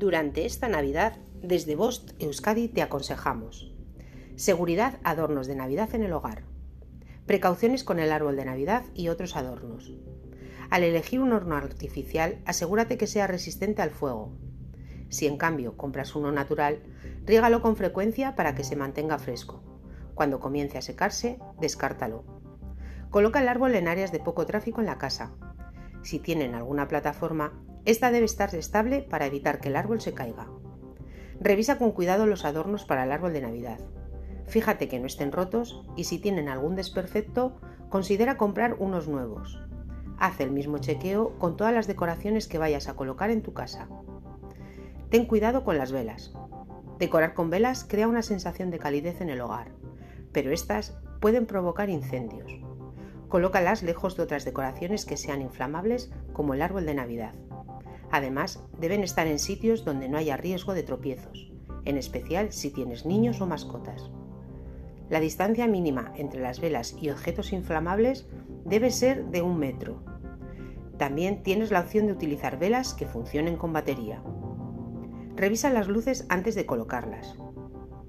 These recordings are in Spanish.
Durante esta Navidad, desde Bost Euskadi te aconsejamos. Seguridad, adornos de Navidad en el hogar. Precauciones con el árbol de Navidad y otros adornos. Al elegir un horno artificial, asegúrate que sea resistente al fuego. Si en cambio compras uno natural, rígalo con frecuencia para que se mantenga fresco. Cuando comience a secarse, descártalo. Coloca el árbol en áreas de poco tráfico en la casa. Si tienen alguna plataforma, esta debe estar estable para evitar que el árbol se caiga. Revisa con cuidado los adornos para el árbol de Navidad. Fíjate que no estén rotos y si tienen algún desperfecto, considera comprar unos nuevos. Haz el mismo chequeo con todas las decoraciones que vayas a colocar en tu casa. Ten cuidado con las velas. Decorar con velas crea una sensación de calidez en el hogar, pero estas pueden provocar incendios. Colócalas lejos de otras decoraciones que sean inflamables como el árbol de Navidad. Además, deben estar en sitios donde no haya riesgo de tropiezos, en especial si tienes niños o mascotas. La distancia mínima entre las velas y objetos inflamables debe ser de un metro. También tienes la opción de utilizar velas que funcionen con batería. Revisa las luces antes de colocarlas.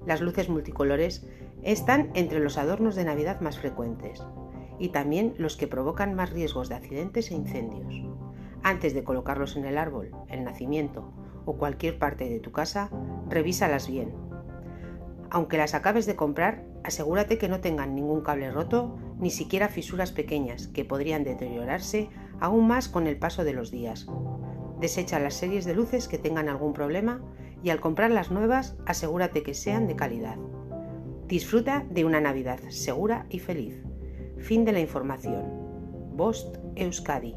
Las luces multicolores están entre los adornos de Navidad más frecuentes y también los que provocan más riesgos de accidentes e incendios. Antes de colocarlos en el árbol, el nacimiento o cualquier parte de tu casa, revísalas bien. Aunque las acabes de comprar, asegúrate que no tengan ningún cable roto ni siquiera fisuras pequeñas que podrían deteriorarse aún más con el paso de los días. Desecha las series de luces que tengan algún problema y al comprar las nuevas asegúrate que sean de calidad. Disfruta de una Navidad segura y feliz. Fin de la información. Bost Euskadi